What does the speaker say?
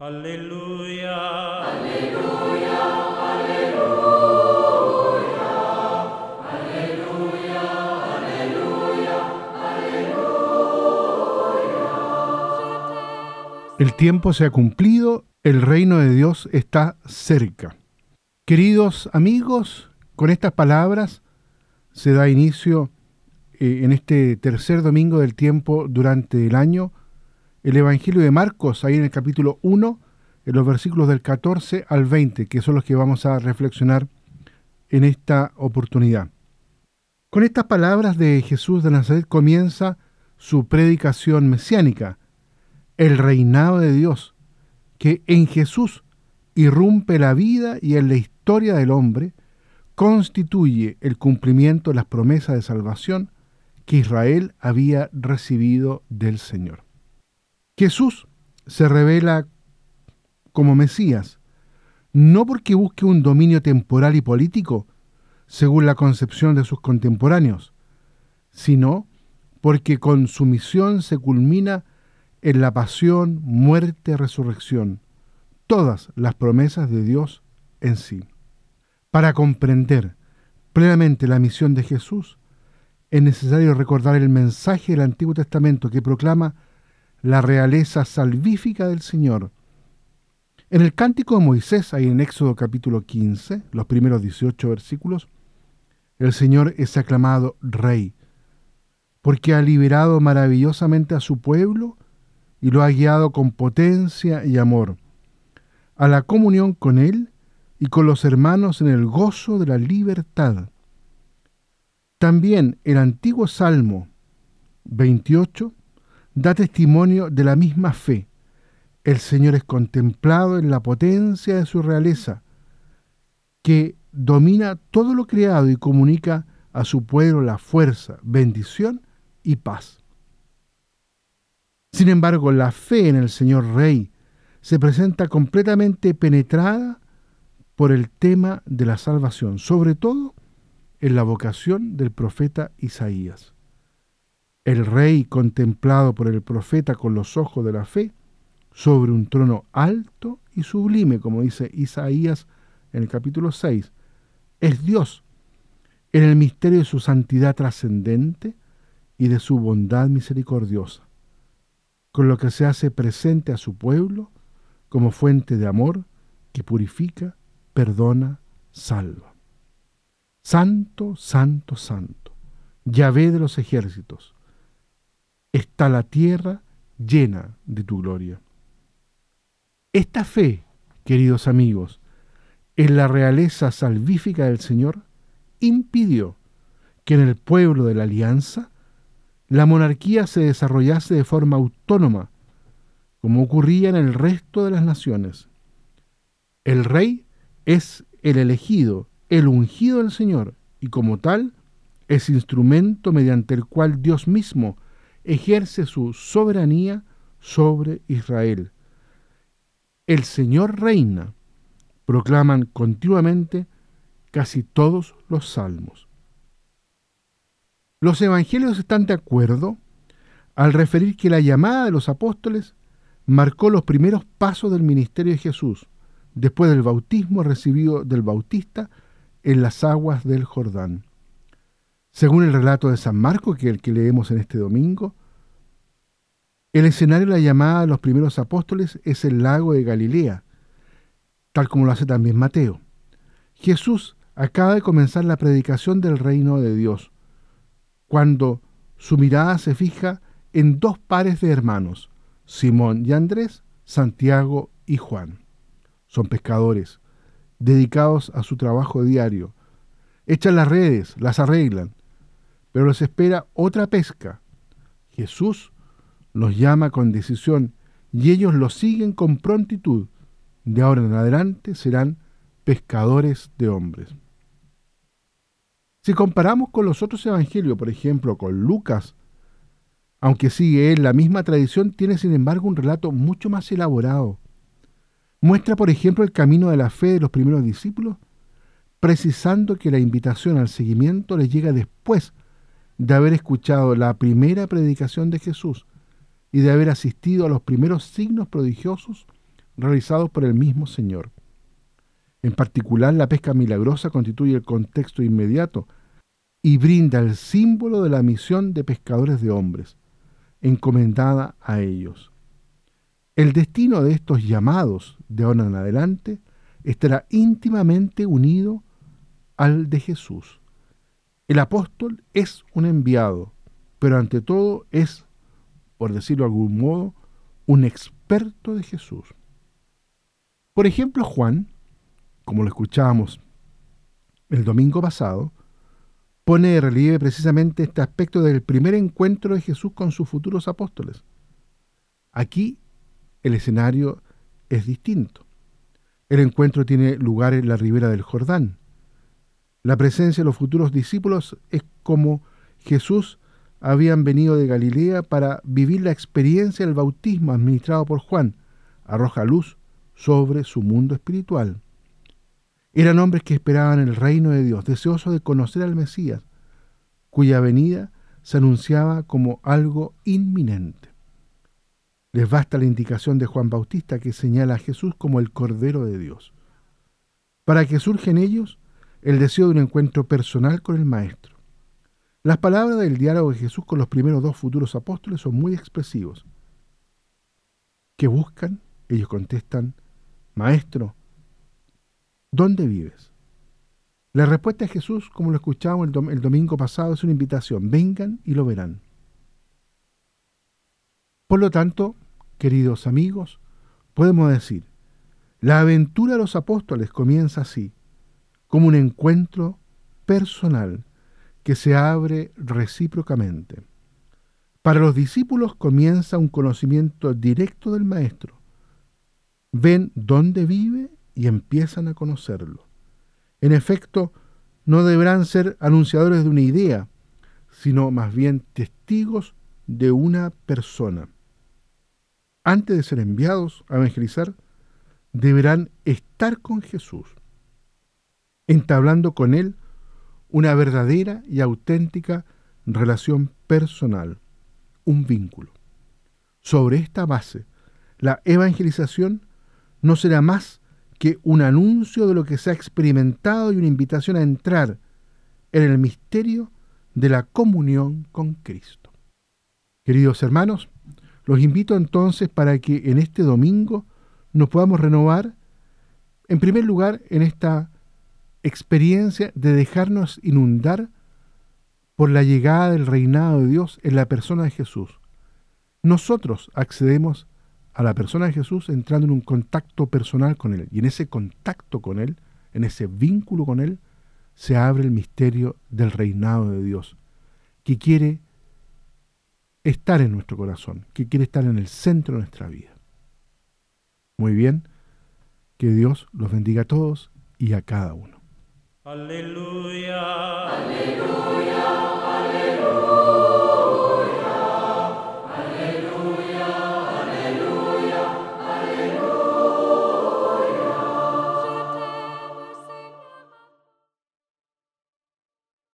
Aleluya. Aleluya. Aleluya. Aleluya. Aleluya. El tiempo se ha cumplido, el reino de Dios está cerca. Queridos amigos, con estas palabras se da inicio eh, en este tercer domingo del tiempo durante el año el Evangelio de Marcos, ahí en el capítulo 1, en los versículos del 14 al 20, que son los que vamos a reflexionar en esta oportunidad. Con estas palabras de Jesús de Nazaret comienza su predicación mesiánica, el reinado de Dios, que en Jesús irrumpe la vida y en la historia del hombre, constituye el cumplimiento de las promesas de salvación que Israel había recibido del Señor. Jesús se revela como Mesías, no porque busque un dominio temporal y político, según la concepción de sus contemporáneos, sino porque con su misión se culmina en la pasión, muerte, resurrección, todas las promesas de Dios en sí. Para comprender plenamente la misión de Jesús, es necesario recordar el mensaje del Antiguo Testamento que proclama la realeza salvífica del Señor. En el cántico de Moisés, ahí en Éxodo capítulo 15, los primeros 18 versículos, el Señor es aclamado Rey, porque ha liberado maravillosamente a su pueblo y lo ha guiado con potencia y amor, a la comunión con Él y con los hermanos en el gozo de la libertad. También el antiguo Salmo 28 da testimonio de la misma fe. El Señor es contemplado en la potencia de su realeza, que domina todo lo creado y comunica a su pueblo la fuerza, bendición y paz. Sin embargo, la fe en el Señor Rey se presenta completamente penetrada por el tema de la salvación, sobre todo en la vocación del profeta Isaías el rey contemplado por el profeta con los ojos de la fe, sobre un trono alto y sublime, como dice Isaías en el capítulo 6, es Dios en el misterio de su santidad trascendente y de su bondad misericordiosa, con lo que se hace presente a su pueblo como fuente de amor que purifica, perdona, salva. Santo, santo, santo, Yahvé de los ejércitos, está la tierra llena de tu gloria. Esta fe, queridos amigos, en la realeza salvífica del Señor, impidió que en el pueblo de la alianza la monarquía se desarrollase de forma autónoma, como ocurría en el resto de las naciones. El rey es el elegido, el ungido del Señor, y como tal es instrumento mediante el cual Dios mismo ejerce su soberanía sobre Israel. El Señor reina, proclaman continuamente casi todos los salmos. Los evangelios están de acuerdo al referir que la llamada de los apóstoles marcó los primeros pasos del ministerio de Jesús, después del bautismo recibido del Bautista en las aguas del Jordán. Según el relato de San Marcos, que es el que leemos en este domingo, el escenario de la llamada de los primeros apóstoles es el lago de Galilea, tal como lo hace también Mateo. Jesús acaba de comenzar la predicación del reino de Dios, cuando su mirada se fija en dos pares de hermanos, Simón y Andrés, Santiago y Juan. Son pescadores, dedicados a su trabajo diario. Echan las redes, las arreglan, pero les espera otra pesca. Jesús los llama con decisión y ellos lo siguen con prontitud. De ahora en adelante serán pescadores de hombres. Si comparamos con los otros evangelios, por ejemplo, con Lucas, aunque sigue él la misma tradición, tiene sin embargo un relato mucho más elaborado. Muestra, por ejemplo, el camino de la fe de los primeros discípulos, precisando que la invitación al seguimiento les llega después de haber escuchado la primera predicación de Jesús y de haber asistido a los primeros signos prodigiosos realizados por el mismo Señor. En particular, la pesca milagrosa constituye el contexto inmediato y brinda el símbolo de la misión de pescadores de hombres, encomendada a ellos. El destino de estos llamados de ahora en adelante estará íntimamente unido al de Jesús. El apóstol es un enviado, pero ante todo es, por decirlo de algún modo, un experto de Jesús. Por ejemplo, Juan, como lo escuchábamos el domingo pasado, pone de relieve precisamente este aspecto del primer encuentro de Jesús con sus futuros apóstoles. Aquí el escenario es distinto. El encuentro tiene lugar en la ribera del Jordán. La presencia de los futuros discípulos es como Jesús habían venido de Galilea para vivir la experiencia del bautismo administrado por Juan, arroja luz sobre su mundo espiritual. Eran hombres que esperaban el reino de Dios, deseosos de conocer al Mesías, cuya venida se anunciaba como algo inminente. Les basta la indicación de Juan Bautista que señala a Jesús como el Cordero de Dios, para que surja en ellos el deseo de un encuentro personal con el Maestro. Las palabras del diálogo de Jesús con los primeros dos futuros apóstoles son muy expresivos. ¿Qué buscan? Ellos contestan, Maestro, ¿dónde vives? La respuesta de Jesús, como lo escuchábamos el, el, domingo pasado, es una invitación. Vengan y lo verán. Por lo tanto, queridos amigos, podemos decir, la aventura de los apóstoles comienza así, como un encuentro personal que se abre recíprocamente. Para los discípulos comienza un conocimiento directo del Maestro. Ven dónde vive y empiezan a conocerlo. En efecto, no deberán ser anunciadores de una idea, sino más bien testigos de una persona. Antes de ser enviados a evangelizar, deberán estar con Jesús, entablando con Él una verdadera y auténtica relación personal, un vínculo. Sobre esta base, la evangelización no será más que un anuncio de lo que se ha experimentado y una invitación a entrar en el misterio de la comunión con Cristo. Queridos hermanos, los invito entonces para que en este domingo nos podamos renovar, en primer lugar, en esta experiencia de dejarnos inundar por la llegada del reinado de Dios en la persona de Jesús. Nosotros accedemos a la persona de Jesús entrando en un contacto personal con Él. Y en ese contacto con Él, en ese vínculo con Él, se abre el misterio del reinado de Dios, que quiere estar en nuestro corazón, que quiere estar en el centro de nuestra vida. Muy bien, que Dios los bendiga a todos y a cada uno. Aleluya. Aleluya.